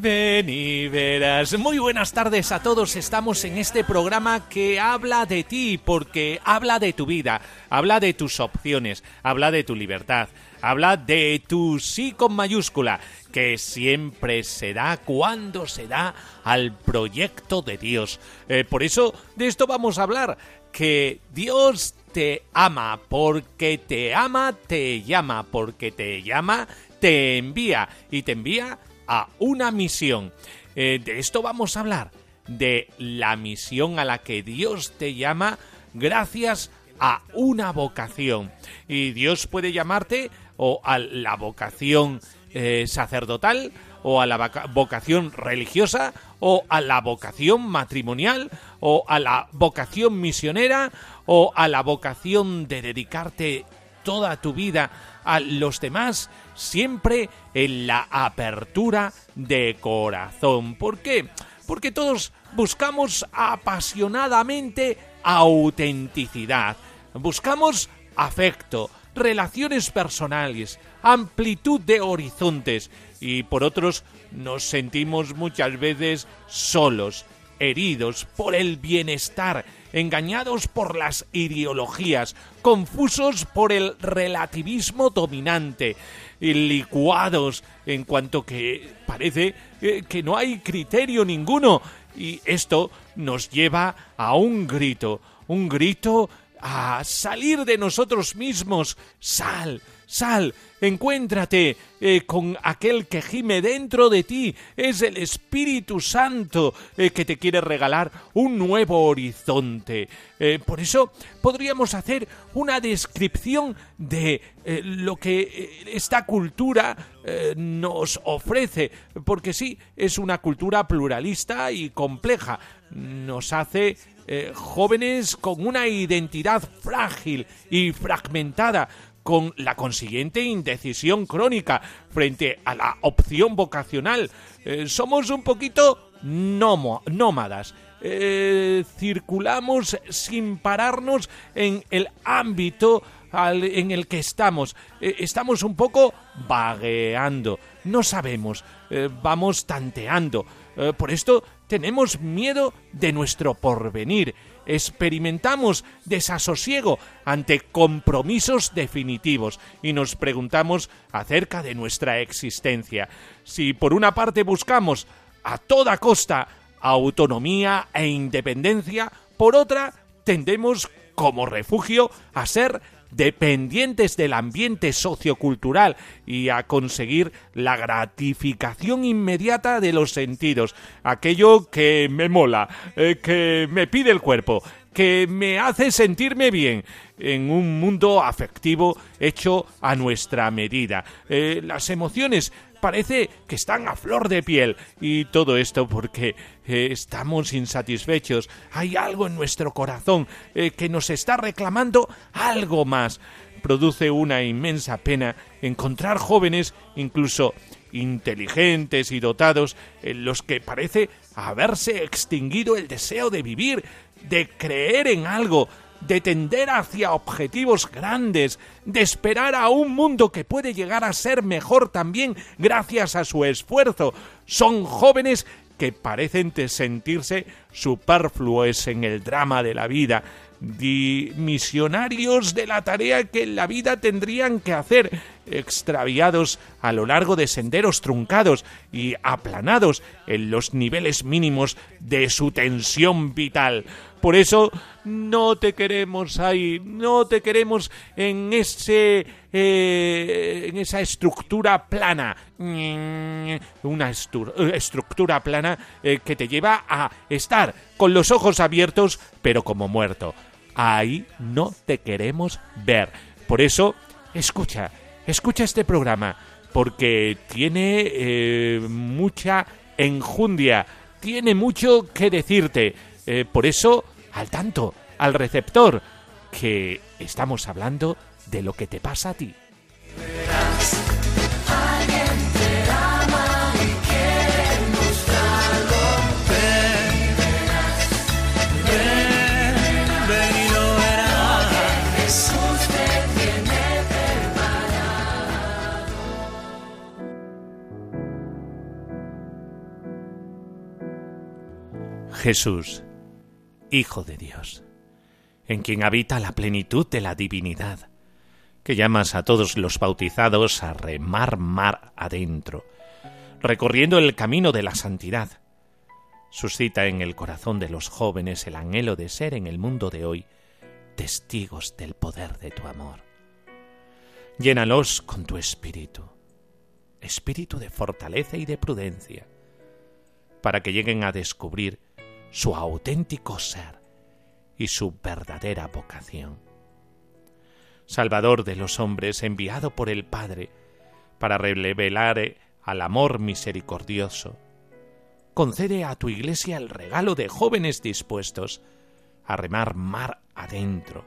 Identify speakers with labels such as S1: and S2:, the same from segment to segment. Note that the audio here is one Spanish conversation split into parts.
S1: Ven y verás. Muy buenas tardes a todos. Estamos en este programa que habla de ti, porque habla de tu vida, habla de tus opciones, habla de tu libertad, habla de tu sí con mayúscula, que siempre se da cuando se da al proyecto de Dios. Eh, por eso de esto vamos a hablar, que Dios te ama, porque te ama, te llama, porque te llama, te envía y te envía a una misión. Eh, de esto vamos a hablar, de la misión a la que Dios te llama gracias a una vocación. Y Dios puede llamarte o a la vocación eh, sacerdotal, o a la vocación religiosa, o a la vocación matrimonial, o a la vocación misionera, o a la vocación de dedicarte toda tu vida a los demás, siempre en la apertura de corazón. ¿Por qué? Porque todos buscamos apasionadamente autenticidad, buscamos afecto, relaciones personales, amplitud de horizontes y por otros nos sentimos muchas veces solos, heridos por el bienestar, engañados por las ideologías, confusos por el relativismo dominante, licuados en cuanto que parece eh, que no hay criterio ninguno. Y esto nos lleva a un grito, un grito a salir de nosotros mismos. Sal, sal, encuéntrate eh, con aquel que gime dentro de ti. Es el Espíritu Santo eh, que te quiere regalar un nuevo horizonte. Eh, por eso podríamos hacer una descripción de lo que esta cultura nos ofrece, porque sí, es una cultura pluralista y compleja. Nos hace jóvenes con una identidad frágil y fragmentada, con la consiguiente indecisión crónica frente a la opción vocacional. Eh, somos un poquito nómadas. Eh, circulamos sin pararnos en el ámbito en el que estamos. Eh, estamos un poco vagueando. No sabemos. vamos tanteando. por esto tenemos miedo de nuestro porvenir experimentamos desasosiego ante compromisos definitivos y nos preguntamos acerca de nuestra existencia. Si por una parte buscamos a toda costa autonomía e independencia, por otra tendemos como refugio a ser dependientes del ambiente sociocultural y a conseguir la gratificación inmediata de los sentidos, aquello que me mola, eh, que me pide el cuerpo, que me hace sentirme bien en un mundo afectivo hecho a nuestra medida. Eh, las emociones parece que están a flor de piel y todo esto porque eh, estamos insatisfechos. Hay algo en nuestro corazón eh, que nos está reclamando algo más. Produce una inmensa pena encontrar jóvenes, incluso inteligentes y dotados, en los que parece haberse extinguido el deseo de vivir, de creer en algo, de tender hacia objetivos grandes, de esperar a un mundo que puede llegar a ser mejor también gracias a su esfuerzo. Son jóvenes que parecen sentirse superfluos en el drama de la vida. misionarios de la tarea que en la vida tendrían que hacer, extraviados a lo largo de senderos truncados y aplanados en los niveles mínimos de su tensión vital. Por eso no te queremos ahí, no te queremos en ese eh, en esa estructura plana, una estructura plana eh, que te lleva a estar con los ojos abiertos pero como muerto. Ahí no te queremos ver. Por eso, escucha, escucha este programa, porque tiene eh, mucha enjundia, tiene mucho que decirte. Por eso, al tanto, al receptor, que estamos hablando de lo que te pasa a ti. Jesús, Hijo de Dios, en quien habita la plenitud de la divinidad, que llamas a todos los bautizados a remar mar adentro, recorriendo el camino de la santidad. Suscita en el corazón de los jóvenes el anhelo de ser en el mundo de hoy testigos del poder de tu amor. Llénalos con tu espíritu, espíritu de fortaleza y de prudencia, para que lleguen a descubrir su auténtico ser y su verdadera vocación. Salvador de los hombres, enviado por el Padre para revelar al amor misericordioso, concede a tu Iglesia el regalo de jóvenes dispuestos a remar mar adentro,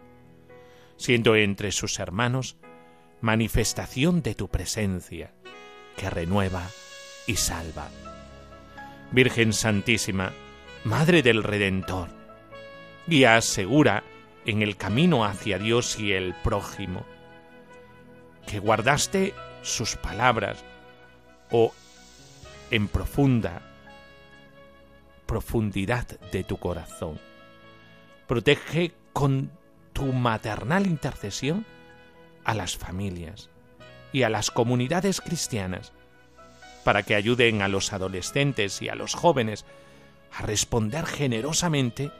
S1: siendo entre sus hermanos manifestación de tu presencia, que renueva y salva. Virgen Santísima, Madre del Redentor, guía segura en el camino hacia Dios y el prójimo, que guardaste sus palabras o en profunda profundidad de tu corazón. Protege con tu maternal intercesión a las familias y a las comunidades cristianas para que ayuden a los adolescentes y a los jóvenes a responder generosamente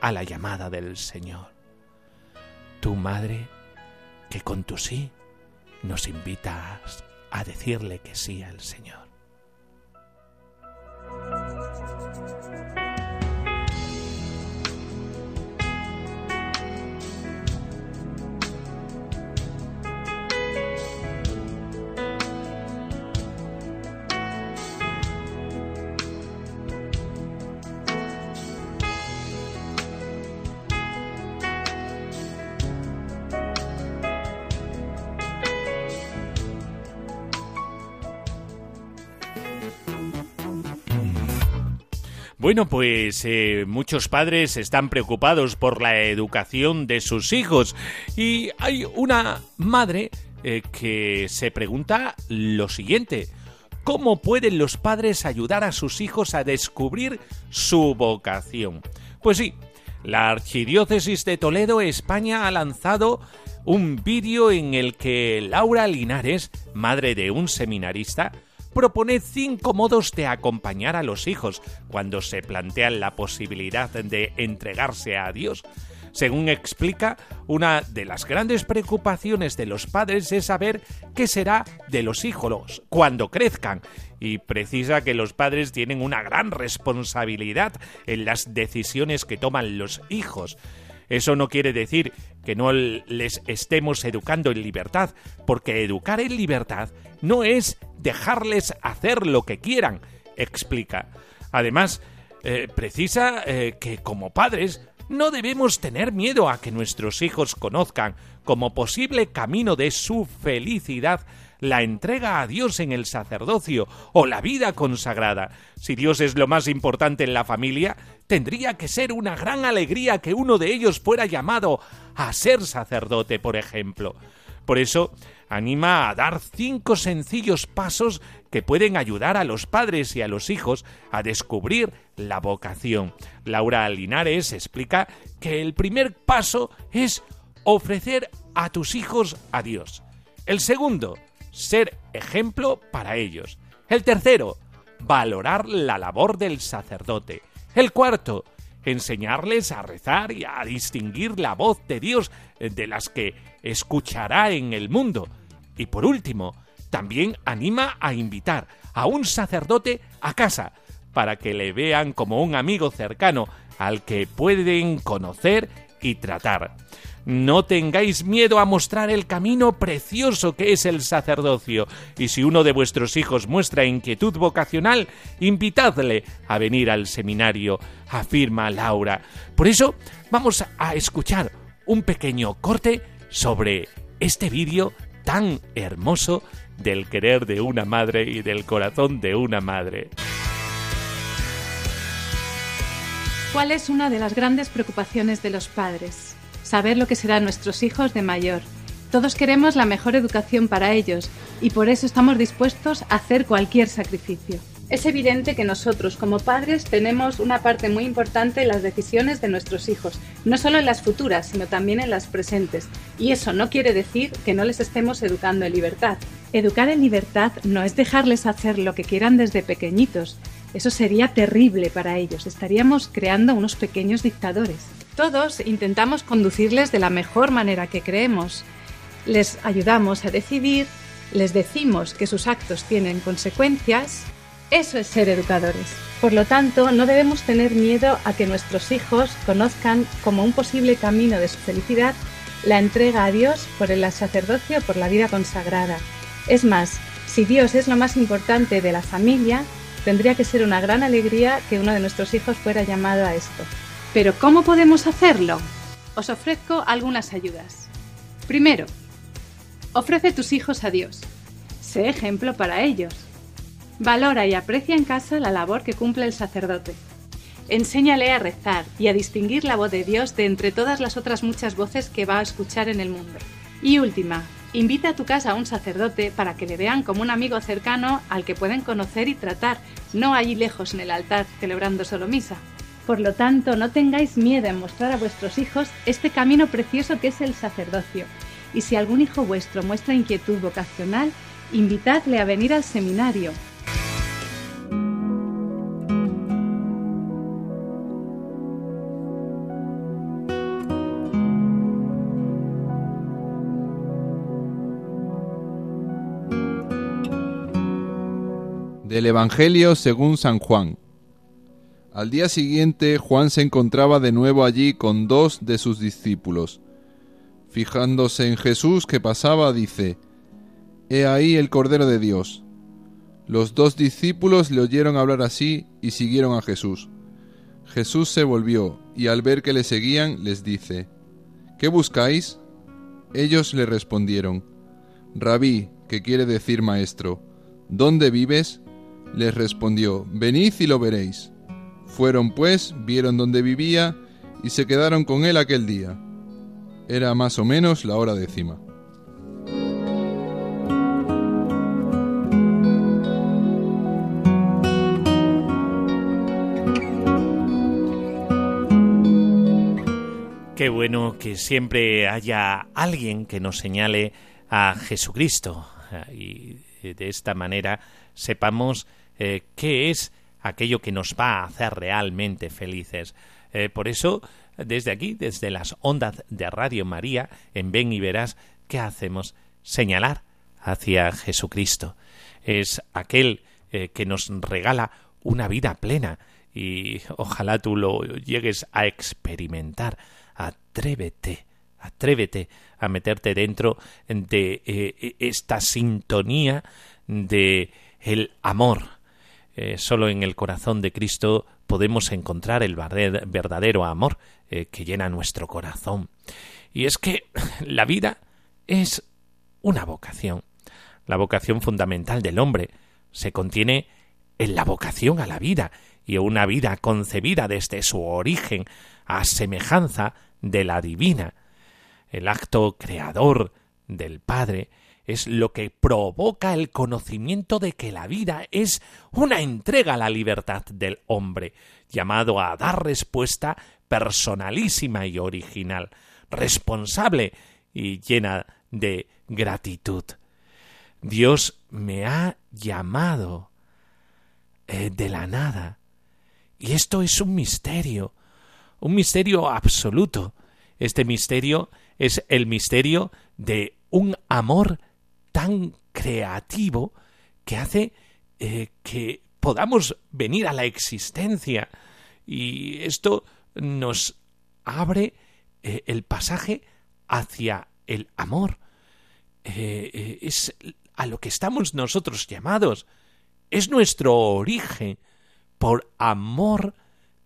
S1: a la llamada del Señor. Tu madre, que con tu sí nos invitas a decirle que sí al Señor. Bueno, pues eh, muchos padres están preocupados por la educación de sus hijos y hay una madre eh, que se pregunta lo siguiente. ¿Cómo pueden los padres ayudar a sus hijos a descubrir su vocación? Pues sí, la Archidiócesis de Toledo, España, ha lanzado un vídeo en el que Laura Linares, madre de un seminarista, propone cinco modos de acompañar a los hijos cuando se plantean la posibilidad de entregarse a Dios. Según explica, una de las grandes preocupaciones de los padres es saber qué será de los hijos cuando crezcan y precisa que los padres tienen una gran responsabilidad en las decisiones que toman los hijos. Eso no quiere decir que no les estemos educando en libertad, porque educar en libertad no es dejarles hacer lo que quieran, explica. Además, eh, precisa eh, que como padres no debemos tener miedo a que nuestros hijos conozcan como posible camino de su felicidad la entrega a Dios en el sacerdocio o la vida consagrada. Si Dios es lo más importante en la familia, tendría que ser una gran alegría que uno de ellos fuera llamado a ser sacerdote, por ejemplo. Por eso, anima a dar cinco sencillos pasos que pueden ayudar a los padres y a los hijos a descubrir la vocación. Laura Linares explica que el primer paso es ofrecer a tus hijos a Dios. El segundo, ser ejemplo para ellos. El tercero, valorar la labor del sacerdote. El cuarto, enseñarles a rezar y a distinguir la voz de Dios de las que escuchará en el mundo. Y por último, también anima a invitar a un sacerdote a casa para que le vean como un amigo cercano al que pueden conocer y tratar. No tengáis miedo a mostrar el camino precioso que es el sacerdocio, y si uno de vuestros hijos muestra inquietud vocacional, invitadle a venir al seminario, afirma Laura. Por eso vamos a escuchar un pequeño corte sobre este vídeo tan hermoso del querer de una madre y del corazón de una madre.
S2: ¿Cuál es una de las grandes preocupaciones de los padres? Saber lo que serán nuestros hijos de mayor. Todos queremos la mejor educación para ellos y por eso estamos dispuestos a hacer cualquier sacrificio. Es evidente que nosotros como padres tenemos una parte muy importante en las decisiones de nuestros hijos, no solo en las futuras, sino también en las presentes. Y eso no quiere decir que no les estemos educando en libertad. Educar en libertad no es dejarles hacer lo que quieran desde pequeñitos. Eso sería terrible para ellos. Estaríamos creando unos pequeños dictadores. Todos intentamos conducirles de la mejor manera que creemos. Les ayudamos a decidir, les decimos que sus actos tienen consecuencias. Eso es ser educadores. Por lo tanto, no debemos tener miedo a que nuestros hijos conozcan como un posible camino de su felicidad la entrega a Dios por el sacerdocio, por la vida consagrada. Es más, si Dios es lo más importante de la familia, tendría que ser una gran alegría que uno de nuestros hijos fuera llamado a esto. Pero ¿cómo podemos hacerlo? Os ofrezco algunas ayudas. Primero, ofrece tus hijos a Dios. Sé ejemplo para ellos. Valora y aprecia en casa la labor que cumple el sacerdote. Enséñale a rezar y a distinguir la voz de Dios de entre todas las otras muchas voces que va a escuchar en el mundo. Y última, invita a tu casa a un sacerdote para que le vean como un amigo cercano al que pueden conocer y tratar, no allí lejos en el altar celebrando solo misa. Por lo tanto, no tengáis miedo en mostrar a vuestros hijos este camino precioso que es el sacerdocio. Y si algún hijo vuestro muestra inquietud vocacional, invitadle a venir al seminario.
S3: Del Evangelio según San Juan. Al día siguiente Juan se encontraba de nuevo allí con dos de sus discípulos. Fijándose en Jesús que pasaba, dice, He ahí el Cordero de Dios. Los dos discípulos le oyeron hablar así y siguieron a Jesús. Jesús se volvió y al ver que le seguían les dice, ¿Qué buscáis? Ellos le respondieron, Rabí, que quiere decir maestro, ¿dónde vives? Les respondió, Venid y lo veréis. Fueron pues, vieron dónde vivía y se quedaron con él aquel día. Era más o menos la hora décima.
S1: Qué bueno que siempre haya alguien que nos señale a Jesucristo y de esta manera sepamos eh, qué es aquello que nos va a hacer realmente felices. Eh, por eso, desde aquí, desde las ondas de Radio María, en Ven y Verás, ¿qué hacemos? Señalar hacia Jesucristo. Es aquel eh, que nos regala una vida plena y ojalá tú lo llegues a experimentar. Atrévete, atrévete a meterte dentro de eh, esta sintonía de el amor eh, solo en el corazón de Cristo podemos encontrar el verdadero amor eh, que llena nuestro corazón. Y es que la vida es una vocación. La vocación fundamental del hombre se contiene en la vocación a la vida y una vida concebida desde su origen a semejanza de la divina. El acto creador del Padre es lo que provoca el conocimiento de que la vida es una entrega a la libertad del hombre, llamado a dar respuesta personalísima y original, responsable y llena de gratitud. Dios me ha llamado eh, de la nada. Y esto es un misterio, un misterio absoluto. Este misterio es el misterio de un amor tan creativo que hace eh, que podamos venir a la existencia. Y esto nos abre eh, el pasaje hacia el amor. Eh, es a lo que estamos nosotros llamados. Es nuestro origen. Por amor,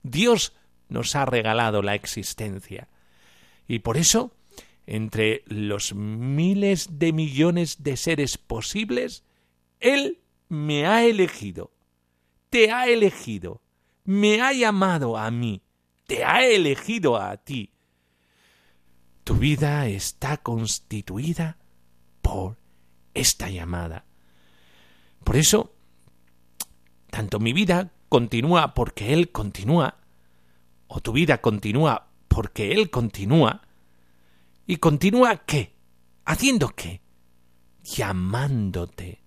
S1: Dios nos ha regalado la existencia. Y por eso entre los miles de millones de seres posibles, Él me ha elegido, te ha elegido, me ha llamado a mí, te ha elegido a ti. Tu vida está constituida por esta llamada. Por eso, tanto mi vida continúa porque Él continúa, o tu vida continúa porque Él continúa, ¿Y continúa qué? ¿Haciendo qué? Llamándote,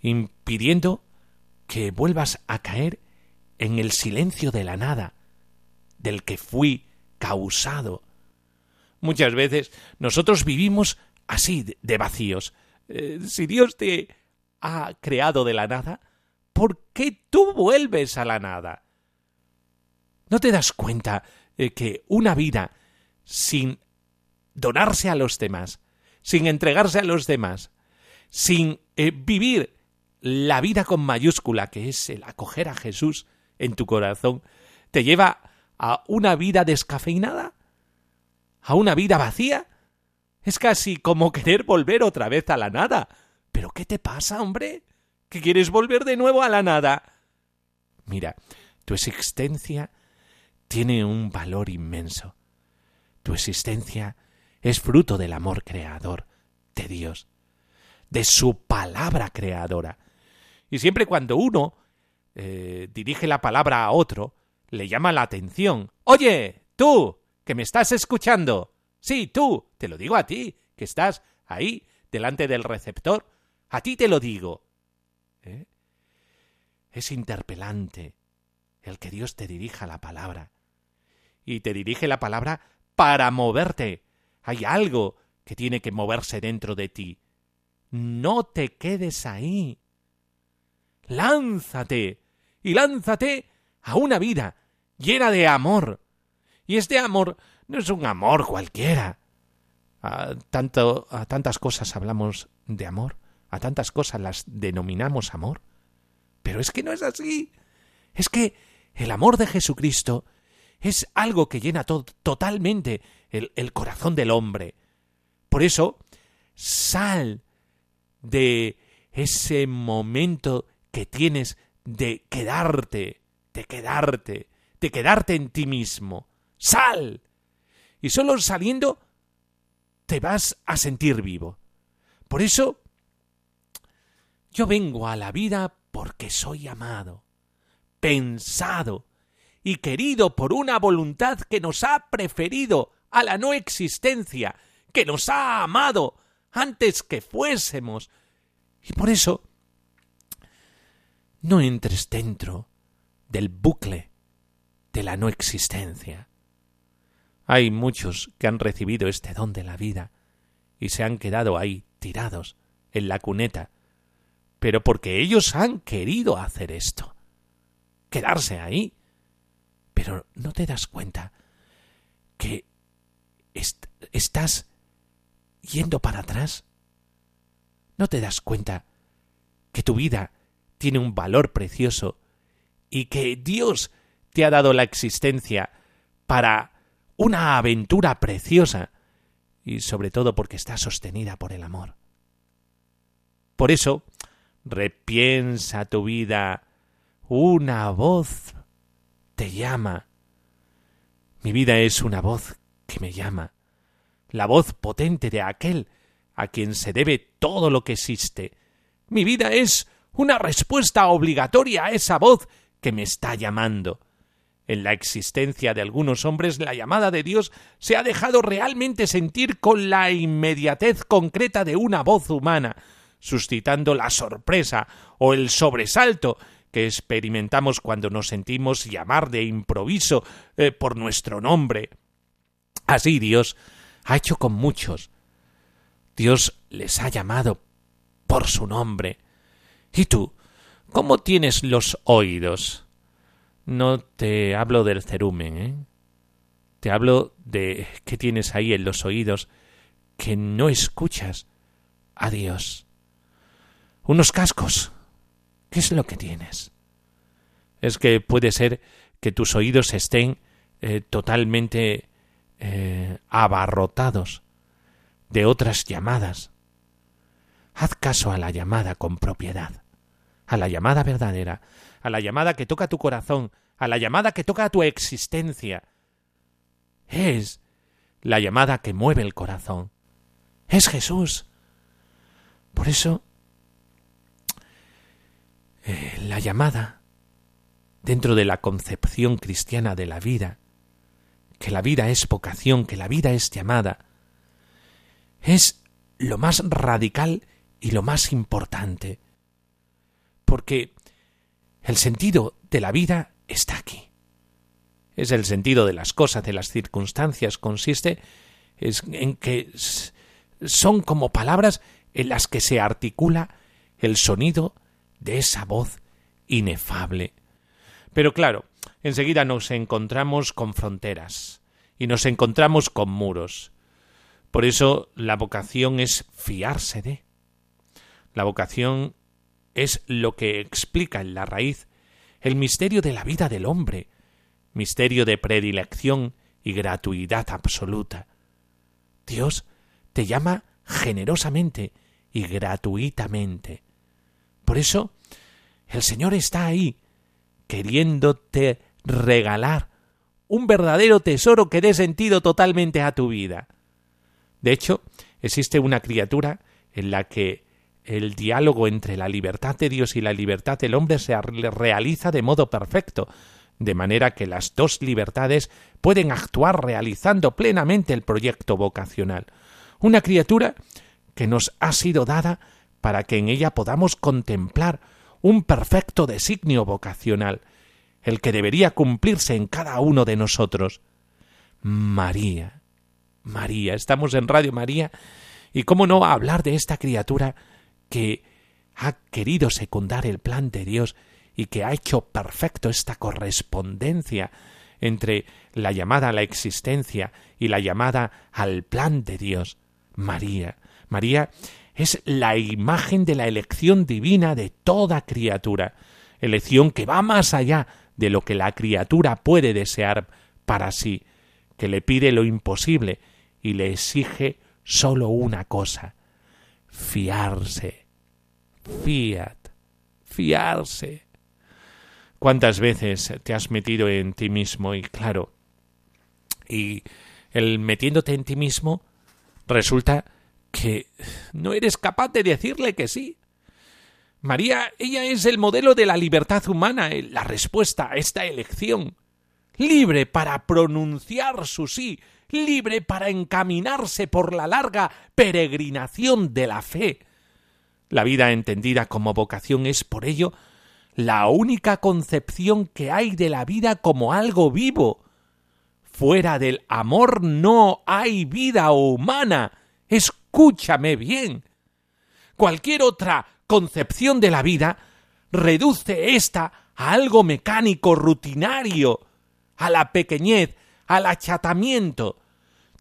S1: impidiendo que vuelvas a caer en el silencio de la nada, del que fui causado. Muchas veces nosotros vivimos así de vacíos. Eh, si Dios te ha creado de la nada, ¿por qué tú vuelves a la nada? ¿No te das cuenta de que una vida sin donarse a los demás, sin entregarse a los demás, sin eh, vivir la vida con mayúscula, que es el acoger a Jesús en tu corazón, te lleva a una vida descafeinada, a una vida vacía. Es casi como querer volver otra vez a la nada. ¿Pero qué te pasa, hombre? ¿Que quieres volver de nuevo a la nada? Mira, tu existencia tiene un valor inmenso. Tu existencia es fruto del amor creador de Dios, de su palabra creadora. Y siempre cuando uno eh, dirige la palabra a otro, le llama la atención. Oye, tú, que me estás escuchando. Sí, tú, te lo digo a ti, que estás ahí, delante del receptor. A ti te lo digo. ¿Eh? Es interpelante el que Dios te dirija la palabra. Y te dirige la palabra para moverte, hay algo que tiene que moverse dentro de ti. No te quedes ahí. Lánzate y lánzate a una vida llena de amor. Y este amor no es un amor cualquiera. A, tanto, a tantas cosas hablamos de amor, a tantas cosas las denominamos amor. Pero es que no es así. Es que el amor de Jesucristo es algo que llena totalmente el, corazón del hombre. Por eso, sal de ese momento que tienes de quedarte, de quedarte, de quedarte en ti mismo. Sal. Y solo saliendo te vas a sentir vivo. Por eso, yo vengo a la vida porque soy amado, pensado y querido por una voluntad que nos ha preferido a la no existencia, que nos ha amado antes que fuésemos. Y por eso, no entres dentro del bucle de la no existencia. Hay muchos que han recibido este don de la vida y se han quedado ahí tirados en la cuneta, pero porque ellos han querido hacer esto, quedarse ahí. Pero no te das cuenta que estás yendo para atrás? ¿No te das cuenta que tu vida tiene un valor precioso y que Dios te ha dado la existencia para una aventura preciosa y sobre todo porque está sostenida por el amor? Por eso, repiensa tu vida. Una voz te llama. Mi vida es una voz que me llama, la voz potente de aquel a quien se debe todo lo que existe. Mi vida es una respuesta obligatoria a esa voz que me está llamando. En la existencia de algunos hombres la llamada de Dios se ha dejado realmente sentir con la inmediatez concreta de una voz humana, suscitando la sorpresa o el sobresalto que experimentamos cuando nos sentimos llamar de improviso eh, por nuestro nombre. Así Dios ha hecho con muchos. Dios les ha llamado por su nombre. ¿Y tú? ¿Cómo tienes los oídos? No te hablo del cerumen, ¿eh? Te hablo de qué tienes ahí en los oídos que no escuchas a Dios. Unos cascos, ¿Qué es lo que tienes? Es que puede ser que tus oídos estén eh, totalmente eh, abarrotados de otras llamadas. Haz caso a la llamada con propiedad, a la llamada verdadera, a la llamada que toca tu corazón, a la llamada que toca tu existencia. Es la llamada que mueve el corazón. Es Jesús. Por eso eh, la llamada dentro de la concepción cristiana de la vida, que la vida es vocación, que la vida es llamada, es lo más radical y lo más importante, porque el sentido de la vida está aquí. Es el sentido de las cosas, de las circunstancias, consiste en que son como palabras en las que se articula el sonido de esa voz inefable. Pero claro, enseguida nos encontramos con fronteras y nos encontramos con muros. Por eso la vocación es fiarse de. La vocación es lo que explica en la raíz el misterio de la vida del hombre, misterio de predilección y gratuidad absoluta. Dios te llama generosamente y gratuitamente. Por eso, el Señor está ahí, queriéndote regalar un verdadero tesoro que dé sentido totalmente a tu vida. De hecho, existe una criatura en la que el diálogo entre la libertad de Dios y la libertad del hombre se realiza de modo perfecto, de manera que las dos libertades pueden actuar realizando plenamente el proyecto vocacional. Una criatura que nos ha sido dada para que en ella podamos contemplar un perfecto designio vocacional, el que debería cumplirse en cada uno de nosotros. María, María, estamos en Radio María, y cómo no hablar de esta criatura que ha querido secundar el plan de Dios y que ha hecho perfecto esta correspondencia entre la llamada a la existencia y la llamada al plan de Dios. María, María es la imagen de la elección divina de toda criatura, elección que va más allá de lo que la criatura puede desear para sí, que le pide lo imposible y le exige sólo una cosa fiarse. Fiat. Fiarse. ¿Cuántas veces te has metido en ti mismo? Y claro, y el metiéndote en ti mismo resulta que no eres capaz de decirle que sí. María, ella es el modelo de la libertad humana, eh, la respuesta a esta elección. Libre para pronunciar su sí, libre para encaminarse por la larga peregrinación de la fe. La vida entendida como vocación es, por ello, la única concepción que hay de la vida como algo vivo. Fuera del amor no hay vida humana. Es escúchame bien. Cualquier otra concepción de la vida reduce ésta a algo mecánico, rutinario, a la pequeñez, al achatamiento.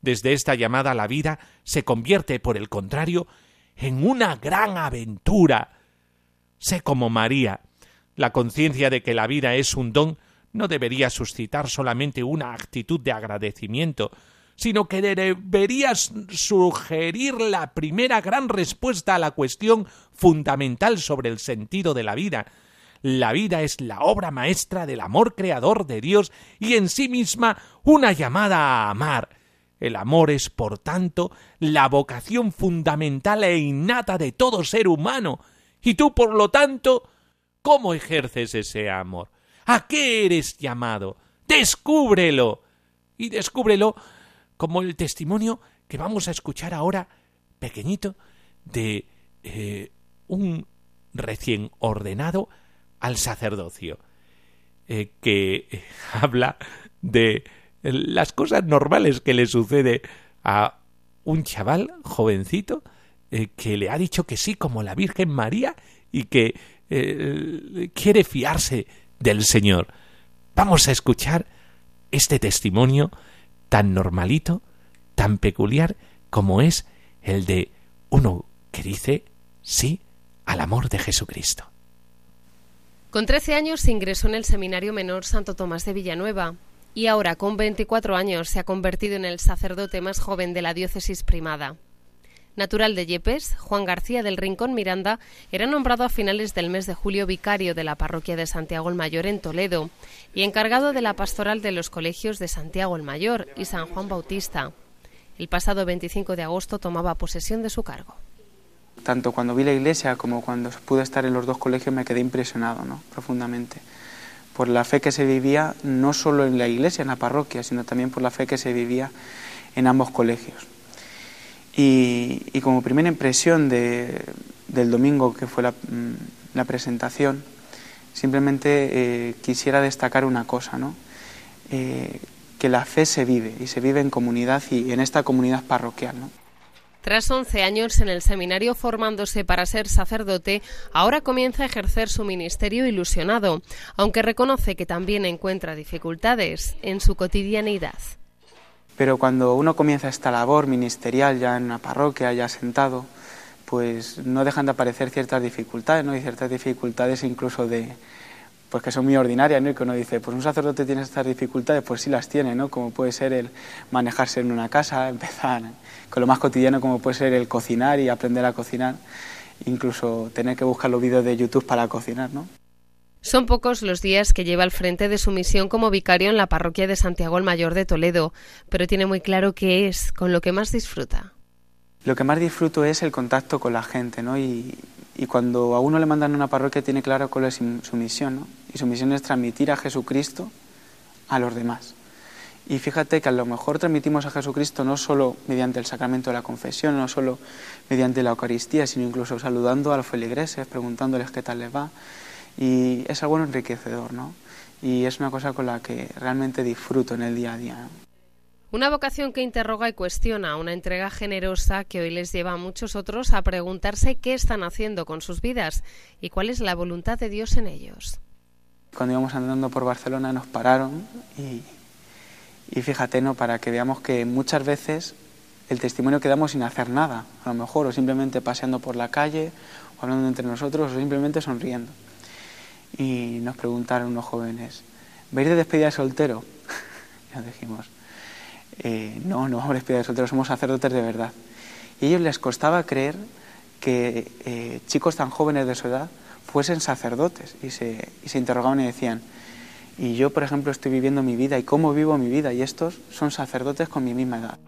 S1: Desde esta llamada a la vida se convierte, por el contrario, en una gran aventura. Sé como María. La conciencia de que la vida es un don no debería suscitar solamente una actitud de agradecimiento, sino que deberías sugerir la primera gran respuesta a la cuestión fundamental sobre el sentido de la vida. La vida es la obra maestra del amor creador de Dios y en sí misma una llamada a amar. El amor es, por tanto, la vocación fundamental e innata de todo ser humano. Y tú, por lo tanto, ¿cómo ejerces ese amor? ¿A qué eres llamado? Descúbrelo. Y descúbrelo como el testimonio que vamos a escuchar ahora, pequeñito, de eh, un recién ordenado al sacerdocio, eh, que habla de las cosas normales que le sucede a un chaval jovencito eh, que le ha dicho que sí como la Virgen María y que quiere fiarse del Señor. Vamos a escuchar este testimonio tan normalito, tan peculiar como es el de uno que dice sí al amor de Jesucristo.
S4: Con 13 años ingresó en el Seminario Menor Santo Tomás de Villanueva y ahora con 24 años se ha convertido en el sacerdote más joven de la diócesis primada. Natural de Yepes, Juan García del Rincón Miranda era nombrado a finales del mes de julio vicario de la parroquia de Santiago el Mayor en Toledo y encargado de la pastoral de los colegios de Santiago el Mayor y San Juan Bautista. El pasado 25 de agosto tomaba posesión de su cargo.
S5: Tanto cuando vi la iglesia como cuando pude estar en los dos colegios me quedé impresionado profundamente por la fe que se vivía no solo en la iglesia, en la parroquia, sino también por la fe que se vivía en ambos colegios. Y, como primera impresión de, del domingo, que fue la, mm, presentación, simplemente eh, quisiera destacar una cosa, ¿no? Eh, que la fe se vive y se vive en comunidad y en esta comunidad parroquial.
S4: Tras 11 años en el seminario formándose para ser sacerdote, ahora comienza a ejercer su ministerio ilusionado, aunque reconoce que también encuentra dificultades en su cotidianidad.
S5: Pero cuando uno comienza esta labor ministerial ya en una parroquia, ya sentado, pues no dejan de aparecer ciertas dificultades, ¿no? Y ciertas dificultades incluso de, pues que son muy ordinarias, ¿no? Y que uno dice, pues un sacerdote tiene estas dificultades, pues sí las tiene, ¿no? Como puede ser el manejarse en una casa, empezar con lo más cotidiano como puede ser el cocinar y aprender a cocinar, incluso tener que buscar los vídeos de YouTube para cocinar, ¿no?
S4: Son pocos los días que lleva al frente de su misión como vicario en la parroquia de Santiago el Mayor de Toledo, pero tiene muy claro qué es con lo que más disfruta.
S5: Lo que más disfruto es el contacto con la gente, ¿no? Y, cuando a uno le mandan a una parroquia tiene claro cuál es su misión, ¿no? Y su misión es transmitir a Jesucristo a los demás. Y fíjate que a lo mejor transmitimos a Jesucristo no solo mediante el sacramento de la confesión, no solo mediante la Eucaristía, sino incluso saludando a los feligreses, preguntándoles qué tal les va, y es algo enriquecedor, ¿no? Y es una cosa con la que realmente disfruto en el día a día.
S4: Una vocación que interroga y cuestiona, una entrega generosa que hoy les lleva a muchos otros a preguntarse qué están haciendo con sus vidas y cuál es la voluntad de Dios en ellos.
S5: Cuando íbamos andando por Barcelona nos pararon y, y fíjate, ¿no? Para que veamos que muchas veces el testimonio que damos sin hacer nada, a lo mejor, o simplemente paseando por la calle, o hablando entre nosotros, o simplemente sonriendo y nos preguntaron unos jóvenes, ¿veis de despedida de soltero? ya dijimos, eh, no, no vamos a despedida de soltero, somos sacerdotes de verdad. Y a ellos les costaba creer que eh, chicos tan jóvenes de su edad fuesen sacerdotes y se, y se interrogaban y decían, y yo, por ejemplo, estoy viviendo mi vida y cómo vivo mi vida y estos son sacerdotes con mi misma edad.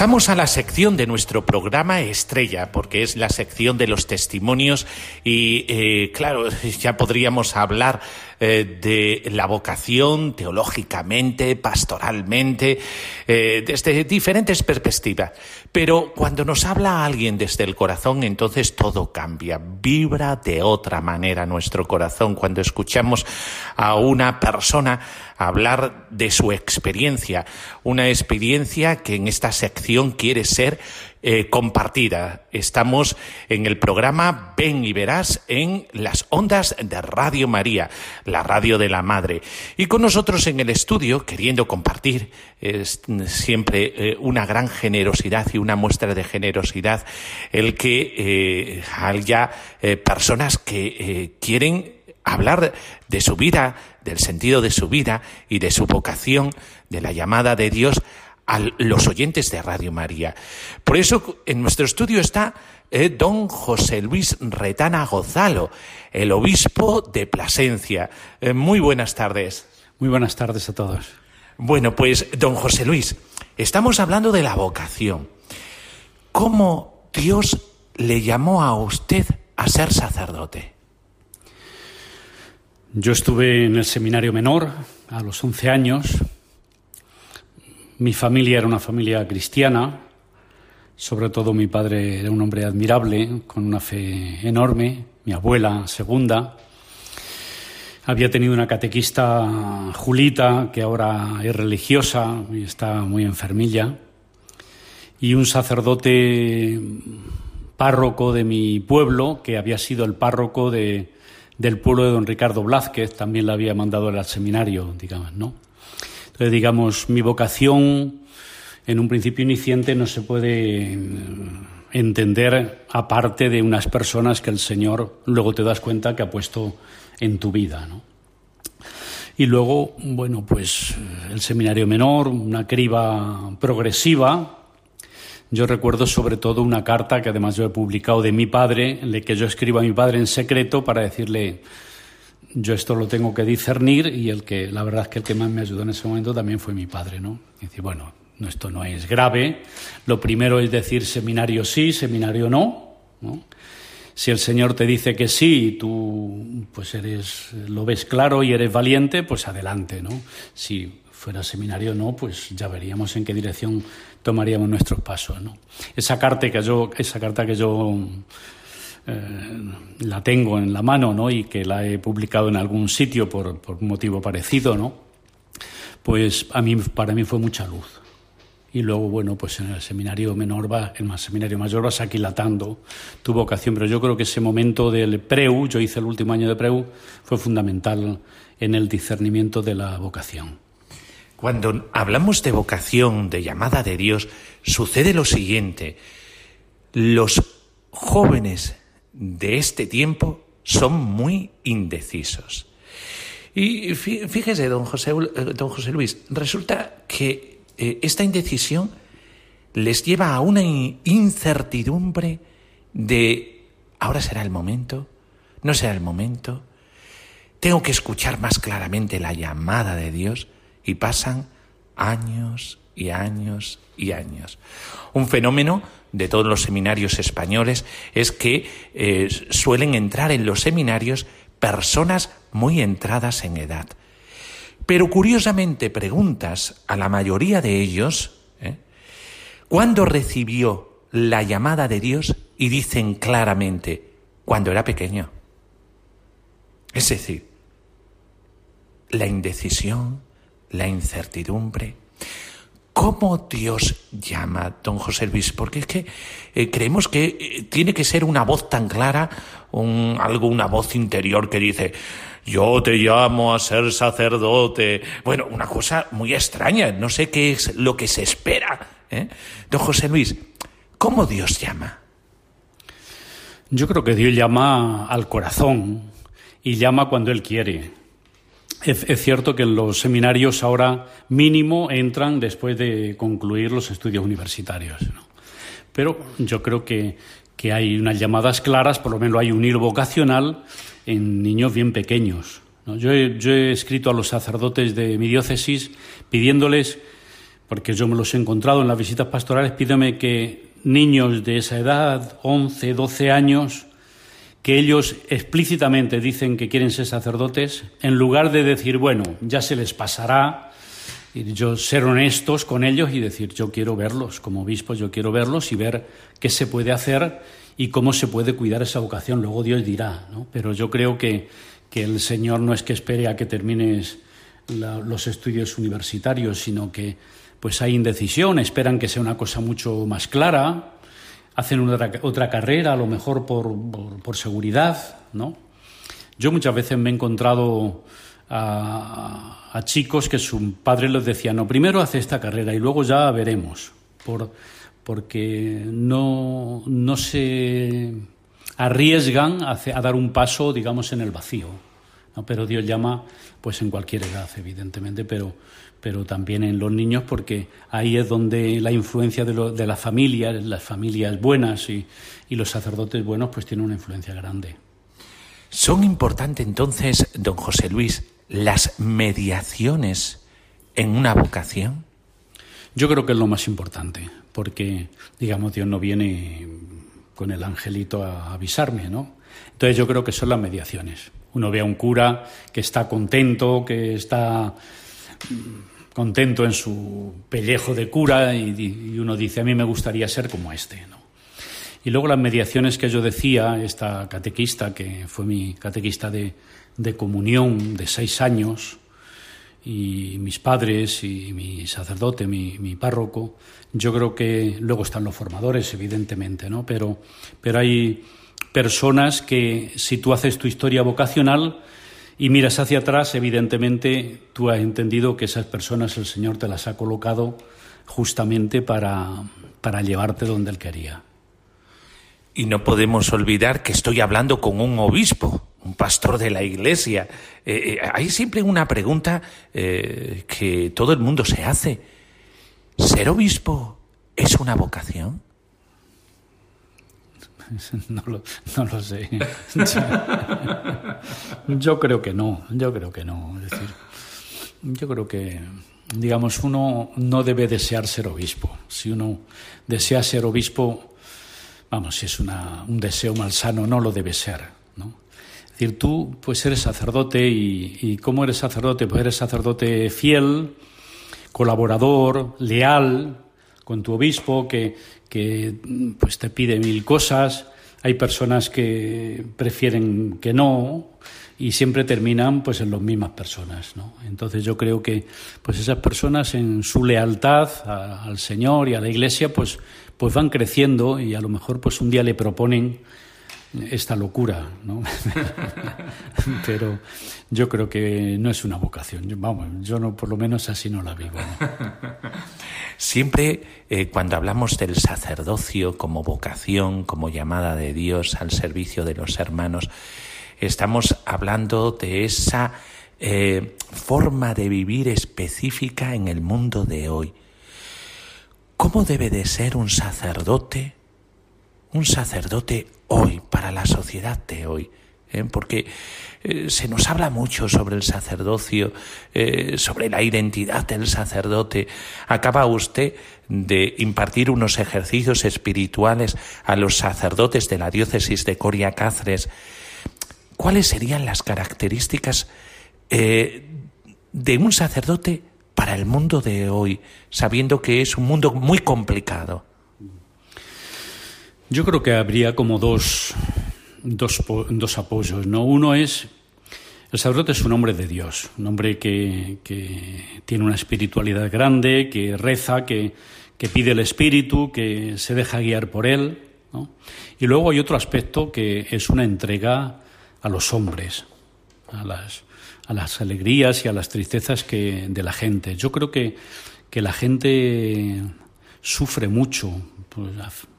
S1: Pasamos a la sección de nuestro programa estrella, porque es la sección de los testimonios y, eh, claro, ya podríamos hablar eh, de la vocación teológicamente, pastoralmente, eh, desde diferentes perspectivas. Pero cuando nos habla alguien desde el corazón, entonces todo cambia, vibra de otra manera nuestro corazón. Cuando escuchamos a una persona hablar de su experiencia, una experiencia que en esta sección quiere ser eh, compartida. Estamos en el programa Ven y Verás en las ondas de Radio María, la radio de la Madre. Y con nosotros en el estudio, queriendo compartir es siempre eh, una gran generosidad y una muestra de generosidad el que eh, haya eh, personas que eh, quieren hablar de su vida, del sentido de su vida y de su vocación, de la llamada de Dios a los oyentes de Radio María. Por eso en nuestro estudio está eh, don José Luis Retana Gozalo, el obispo de Plasencia. Eh, muy buenas tardes.
S6: Muy buenas tardes a todos.
S1: Bueno, pues don José Luis, estamos hablando de la vocación. ¿Cómo Dios le llamó a usted a ser sacerdote?
S6: Yo estuve en el seminario menor a los 11 años. Mi familia era una familia cristiana. Sobre todo mi padre era un hombre admirable, con una fe enorme. Mi abuela, segunda. Había tenido una catequista, Julita, que ahora es religiosa y está muy enfermilla. Y un sacerdote párroco de mi pueblo, que había sido el párroco de, del pueblo de don Ricardo Blázquez, también la había mandado al seminario, digamos, ¿no? Entonces, digamos, mi vocación en un principio iniciante no se puede entender aparte de unas personas que el Señor luego te das cuenta que ha puesto en tu vida, ¿no? Y luego, bueno, pues el seminario menor, una criba progresiva, yo recuerdo sobre todo una carta que además yo he publicado de mi padre, en la que yo escribo a mi padre en secreto para decirle, yo esto lo tengo que discernir y el que, la verdad es que el que más me ayudó en ese momento también fue mi padre, ¿no? Y decir, bueno, no, esto no es grave, lo primero es decir seminario sí, seminario no. Si el Señor te dice que sí y tú pues eres, lo ves claro y eres valiente, pues adelante, ¿no? Si fuera seminario no, pues ya veríamos en qué dirección tomaríamos nuestros pasos. ¿no? Esa carta que yo, esa carta que yo la tengo en la mano ¿no? y que la he publicado en algún sitio por, por un motivo parecido, ¿no? pues a mí, para mí fue mucha luz. Y luego, bueno, pues en el seminario menor va, en el seminario mayor vas aquilatando tu vocación. Pero yo creo que ese momento del preu, yo hice el último año de preu, fue fundamental en el discernimiento de la vocación.
S1: Cuando hablamos de vocación, de llamada de Dios, sucede lo siguiente. Los jóvenes de este tiempo son muy indecisos. Y fíjese, don José, don José Luis, resulta que eh, esta indecisión les lleva a una incertidumbre de ahora será el momento, no será el momento, tengo que escuchar más claramente la llamada de Dios y pasan años y años y años. Un fenómeno de todos los seminarios españoles es que eh, suelen entrar en los seminarios personas muy entradas en edad. Pero curiosamente preguntas a la mayoría de ellos, ¿eh? ¿cuándo recibió la llamada de Dios? Y dicen claramente, cuando era pequeño. Es decir, la indecisión, la incertidumbre. ¿Cómo Dios llama, don José Luis? Porque es que eh, creemos que eh, tiene que ser una voz tan clara, algo, una voz interior que dice, yo te llamo a ser sacerdote. Bueno, una cosa muy extraña, no sé qué es lo que se espera. ¿eh? Don José Luis, ¿cómo Dios llama?
S6: Yo creo que Dios llama al corazón y llama cuando Él quiere. Es, cierto que en los seminarios ahora mínimo entran después de concluir los estudios universitarios. Pero yo creo que, que, hay unas llamadas claras, por lo menos hay un hilo vocacional en niños bien pequeños. Yo, he, yo he escrito a los sacerdotes de mi diócesis pidiéndoles, porque yo me los he encontrado en las visitas pastorales, pídeme que niños de esa edad, 11, 12 años, que ellos explícitamente dicen que quieren ser sacerdotes, en lugar de decir, bueno, ya se les pasará, y yo ser honestos con ellos y decir, yo quiero verlos, como obispos yo quiero verlos y ver qué se puede hacer y cómo se puede cuidar esa vocación. Luego Dios dirá, ¿no? Pero yo creo que, que el Señor no es que espere a que termines los estudios universitarios, sino que pues hay indecisión, esperan que sea una cosa mucho más clara, hacen otra, otra carrera, a lo mejor por, por, seguridad, ¿no? Yo muchas veces me he encontrado a, chicos que su padre les decía, no, primero hace esta carrera y luego ya veremos, por, porque no, no se arriesgan a, a, dar un paso, digamos, en el vacío. ¿no? Pero Dios llama, pues en cualquier edad, evidentemente, pero, pero también en los niños porque ahí es donde la influencia de, lo, de las familias, las familias buenas y, y, los sacerdotes buenos, pues tiene una influencia grande.
S1: ¿Son importantes entonces, don José Luis, las mediaciones en una vocación?
S6: Yo creo que es lo más importante, porque, digamos, Dios no viene con el angelito a avisarme, ¿no? Entonces yo creo que son las mediaciones. Uno ve a un cura que está contento, que está contento en su pellejo de cura y, uno dice, a mí me gustaría ser como este. ¿no? Y luego las mediaciones que yo decía, esta catequista, que fue mi catequista de, de comunión de seis años, y mis padres y mi sacerdote, mi, mi, párroco, yo creo que luego están los formadores, evidentemente, ¿no? Pero, pero hay personas que si tú haces tu historia vocacional, y miras hacia atrás, evidentemente tú has entendido que esas personas el Señor te las ha colocado justamente para, para llevarte donde Él quería.
S1: Y no podemos olvidar que estoy hablando con un obispo, un pastor de la iglesia. Eh, eh, hay siempre una pregunta eh, que todo el mundo se hace. ¿Ser obispo es una vocación?
S6: No lo, no lo sé. Yo creo que no, yo creo que no. Es decir, yo creo que, digamos, uno no debe desear ser obispo. Si uno desea ser obispo, vamos, si es una, un deseo malsano, no lo debe ser. ¿no? Es decir, tú pues eres sacerdote y, y ¿cómo eres sacerdote? Pues eres sacerdote fiel, colaborador, leal con tu obispo, que, que pues te pide mil cosas, hay personas que prefieren que no y siempre terminan pues en las mismas personas, ¿no? Entonces yo creo que pues esas personas en su lealtad al Señor y a la Iglesia pues pues van creciendo y a lo mejor pues un día le proponen esta locura, ¿no? Pero yo creo que no es una vocación. Vamos, yo no, por lo menos así no la vivo.
S1: Siempre eh, cuando hablamos del sacerdocio como vocación, como llamada de Dios al servicio de los hermanos, estamos hablando de esa eh, forma de vivir específica en el mundo de hoy. ¿cómo debe de ser un sacerdote? Un sacerdote hoy, para la sociedad de hoy. ¿eh? Porque eh, se nos habla mucho sobre el sacerdocio, eh, sobre la identidad del sacerdote. Acaba usted de impartir unos ejercicios espirituales a los sacerdotes de la diócesis de Coria Cáceres. ¿Cuáles serían las características de un sacerdote para el mundo de hoy, sabiendo que es un mundo muy complicado?
S6: Yo creo que habría como dos, dos, dos apoyos. ¿no? Uno es, el sacerdote es un hombre de Dios, un hombre que, que tiene una espiritualidad grande, que reza, que, que, pide el espíritu, que se deja guiar por él. ¿no? Y luego hay otro aspecto que es una entrega a los hombres, a las, a las alegrías y a las tristezas que, de la gente. Yo creo que, que la gente sufre mucho pues,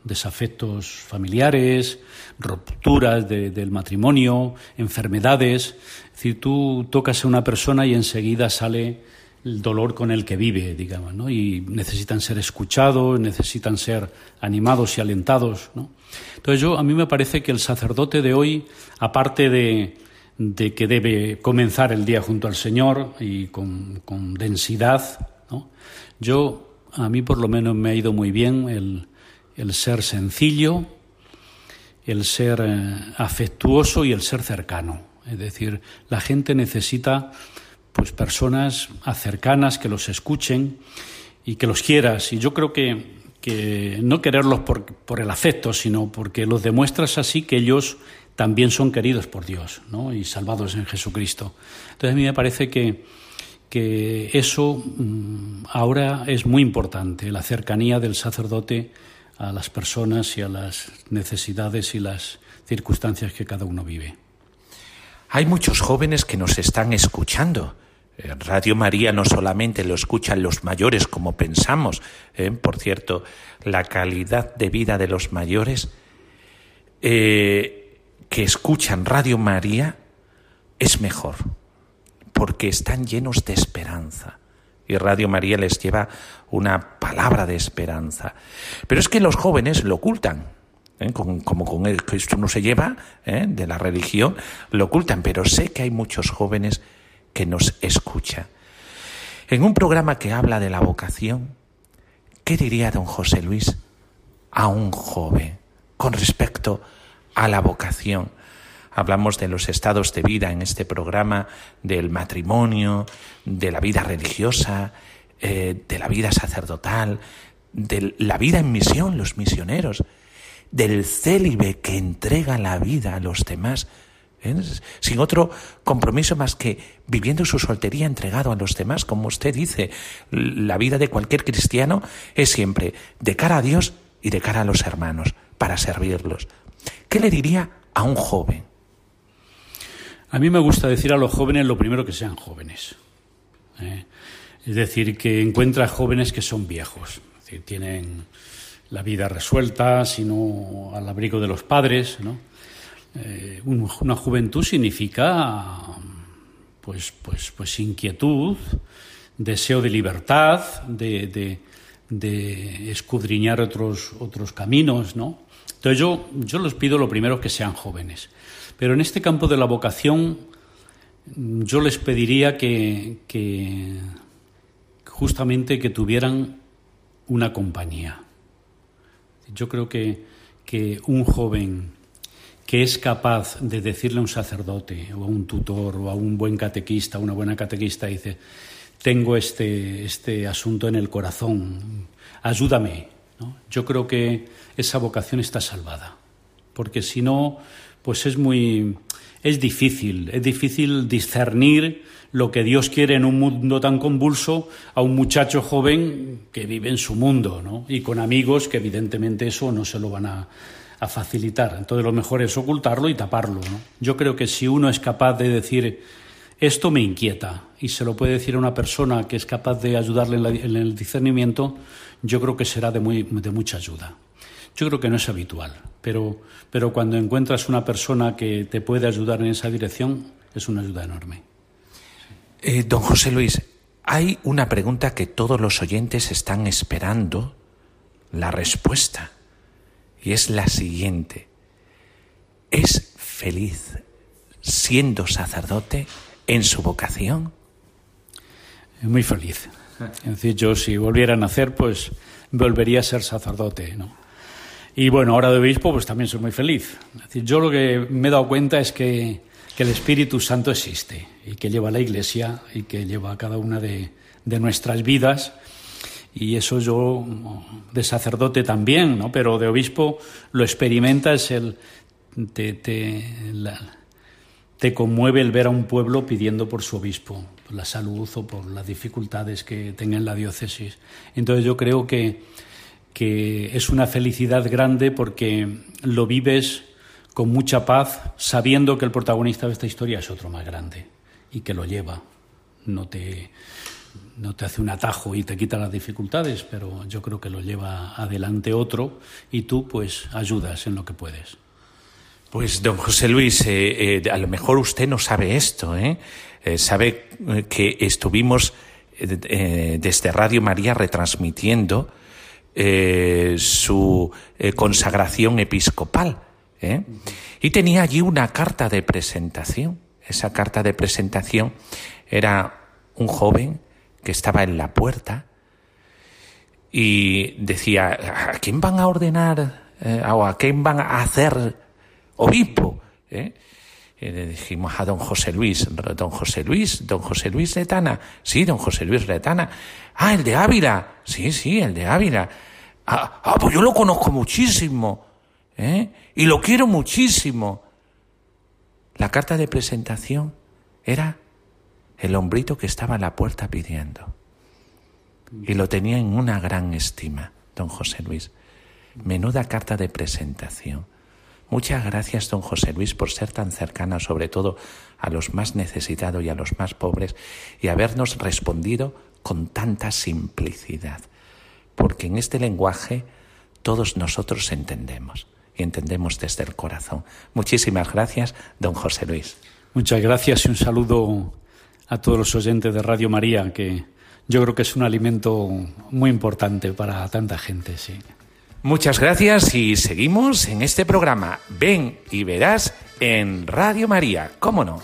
S6: desafectos familiares, rupturas del matrimonio, enfermedades. Es decir, tú tocas a una persona y enseguida sale el dolor con el que vive, digamos, ¿no? Y necesitan ser escuchados, necesitan ser animados y alentados, ¿no? Entonces yo, a mí me parece que el sacerdote de hoy, aparte de, de que debe comenzar el día junto al Señor y con, con densidad, ¿no? Yo a mí por lo menos me ha ido muy bien el, el ser sencillo, el ser eh, afectuoso y el ser cercano. Es decir, la gente necesita pues personas cercanas que los escuchen y que los quieras. Y yo creo que, que no quererlos por, por, el afecto, sino porque los demuestras así que ellos también son queridos por Dios ¿no? y salvados en Jesucristo. Entonces a mí me parece que, que eso mm, ahora es muy importante, la cercanía del sacerdote a las personas y a las necesidades y las circunstancias que cada uno vive.
S1: Hay muchos jóvenes que nos están escuchando. Radio María no solamente lo escuchan los mayores como pensamos, ¿eh? por cierto, la calidad de vida de los mayores eh, que escuchan Radio María es mejor porque están llenos de esperanza. Y Radio María les lleva una palabra de esperanza. Pero es que los jóvenes lo ocultan. ¿eh? Como, con el, que esto no se lleva ¿eh? de la religión, lo ocultan. Pero sé que hay muchos jóvenes que nos escuchan. En un programa que habla de la vocación, ¿qué diría don José Luis a un joven con respecto a la vocación? Hablamos de los estados de vida en este programa, del matrimonio, de la vida religiosa, eh, de la vida sacerdotal, de la vida en misión, los misioneros, del célibe que entrega la vida a los demás, ¿eh? sin otro compromiso más que viviendo su soltería entregado a los demás, como usted dice, la vida de cualquier cristiano es siempre de cara a Dios y de cara a los hermanos, para servirlos. ¿Qué le diría a un joven?
S6: A mí me gusta decir a los jóvenes lo primero que sean jóvenes. ¿eh? Es decir, que encuentra jóvenes que son viejos, es tienen la vida resuelta, sino al abrigo de los padres. Eh, una juventud significa pues, pues, pues inquietud, deseo de libertad, de, de, de escudriñar otros, otros caminos. ¿no? Entonces yo, yo les pido lo primero que sean jóvenes. Pero en este campo de la vocación yo les pediría que, justamente que tuvieran una compañía. Yo creo que, que un joven que es capaz de decirle a un sacerdote o a un tutor o a un buen catequista, una buena catequista, dice, tengo este, este asunto en el corazón, ayúdame. Yo creo que esa vocación está salvada, porque si no, pues es muy es difícil, es difícil discernir lo que Dios quiere en un mundo tan convulso a un muchacho joven que vive en su mundo, ¿no? Y con amigos que evidentemente eso no se lo van a, facilitar. Entonces lo mejor es ocultarlo y taparlo. Yo creo que si uno es capaz de decir esto me inquieta y se lo puede decir a una persona que es capaz de ayudarle en, la, en el discernimiento, yo creo que será de, muy, de mucha ayuda. Yo creo que no es habitual, pero, pero cuando encuentras una persona que te puede ayudar en esa dirección, es una ayuda enorme.
S1: Eh, don José Luis, hay una pregunta que todos los oyentes están esperando la respuesta. Y es la siguiente. ¿Es feliz siendo sacerdote en su vocación?
S6: Muy feliz. Es decir, yo si volviera a nacer, pues volvería a ser sacerdote, ¿no? Y bueno, ahora de obispo, pues también soy muy feliz. Es decir, yo lo que me he dado cuenta es que, que el Espíritu Santo existe y que lleva a la Iglesia y que lleva a cada una de, de nuestras vidas. Y eso yo, de sacerdote también, ¿no? Pero de obispo lo experimentas, el, te, te, la- te conmueve el ver a un pueblo pidiendo por su obispo, por la salud o por las dificultades que tenga en la diócesis. Entonces yo creo que, que es una felicidad grande porque lo vives con mucha paz, sabiendo que el protagonista de esta historia es otro más grande y que lo lleva. No te, no te hace un atajo y te quita las dificultades, pero yo creo que lo lleva adelante otro y tú pues ayudas en lo que puedes.
S1: Pues, don José Luis, eh, eh, a lo mejor usted no sabe esto, ¿eh? Eh, sabe que estuvimos desde Radio María retransmitiendo eh, su eh, consagración episcopal. ¿eh? Y tenía allí una carta de presentación. Esa carta de presentación era un joven que estaba en la puerta y decía, ¿a quién van a ordenar o a quién van a hacer obispo? ¿Eh? Le dijimos a don José Luis, don José Luis, don José Luis Letana, sí, don José Luis Letana, ah, el de Ávila, sí, sí, el de Ávila, ah, ah, pues yo lo conozco muchísimo, ¿eh? y lo quiero muchísimo. La carta de presentación era el hombrito que estaba a la puerta pidiendo. Y lo tenía en una gran estima, don José Luis. Menuda carta de presentación. Muchas gracias, don José Luis, por ser tan cercana, sobre todo a los más necesitados y a los más pobres, y habernos respondido con tanta simplicidad. Porque en este lenguaje todos nosotros entendemos, y entendemos desde el corazón. Muchísimas gracias, don José Luis.
S6: Muchas gracias y un saludo a todos los oyentes de Radio María, que yo creo que es un alimento muy importante para tanta gente, sí.
S1: Muchas gracias y seguimos en este programa. Ven y verás en Radio María, ¿cómo no?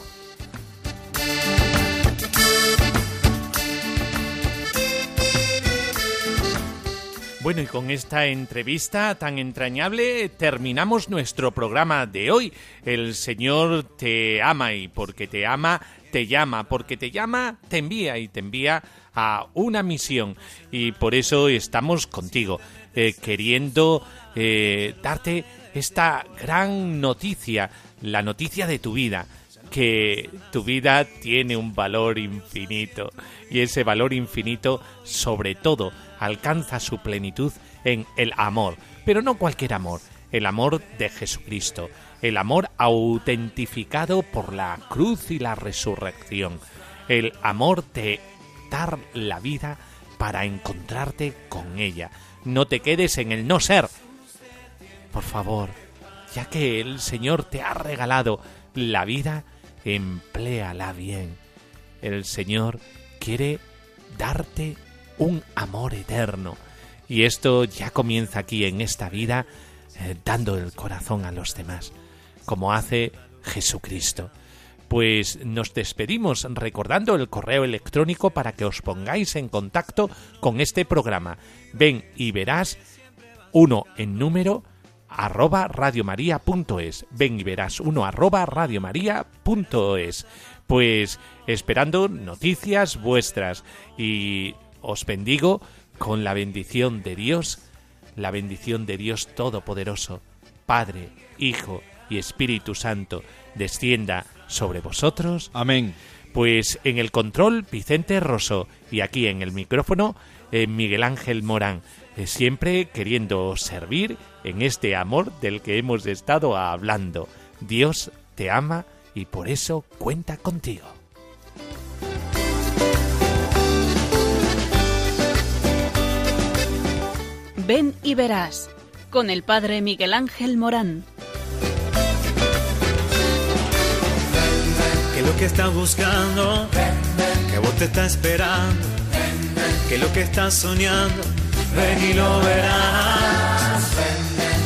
S1: Bueno, y con esta entrevista tan entrañable terminamos nuestro programa de hoy. El Señor te ama y porque te ama, te llama. Porque te llama, te envía y te envía a una misión. Y por eso estamos contigo, eh, queriendo eh, darte esta gran noticia, la noticia de tu vida que tu vida tiene un valor infinito y ese valor infinito sobre todo alcanza su plenitud en el amor, pero no cualquier amor, el amor de Jesucristo, el amor autentificado por la cruz y la resurrección, el amor de dar la vida para encontrarte con ella. No te quedes en el no ser. Por favor, ya que el Señor te ha regalado la vida, empléala bien. El Señor quiere darte un amor eterno. Y esto ya comienza aquí en esta vida, eh, dando el corazón a los demás, como hace Jesucristo. Pues nos despedimos recordando el correo electrónico para que os pongáis en contacto con este programa. Ven y verás uno en número arroba radiomaria.es. Ven y verás uno arroba radiomaria.es. Pues esperando noticias vuestras y os bendigo con la bendición de Dios, la bendición de Dios Todopoderoso, Padre, Hijo y Espíritu Santo, descienda sobre vosotros.
S3: Amén.
S1: Pues en el control Vicente Rosso y aquí en el micrófono eh, Miguel Ángel Morán, eh, siempre queriendo servir en este amor del que hemos estado hablando. Dios te ama y por eso cuenta contigo.
S7: Ven y verás con el padre Miguel Ángel Morán.
S8: Que lo que estás buscando, que vos te está esperando, que lo que estás soñando, ven y lo verás.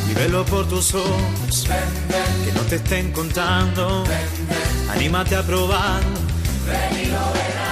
S8: Y velo por tus ojos, que no te estén contando. Anímate a probar, ven y lo verás.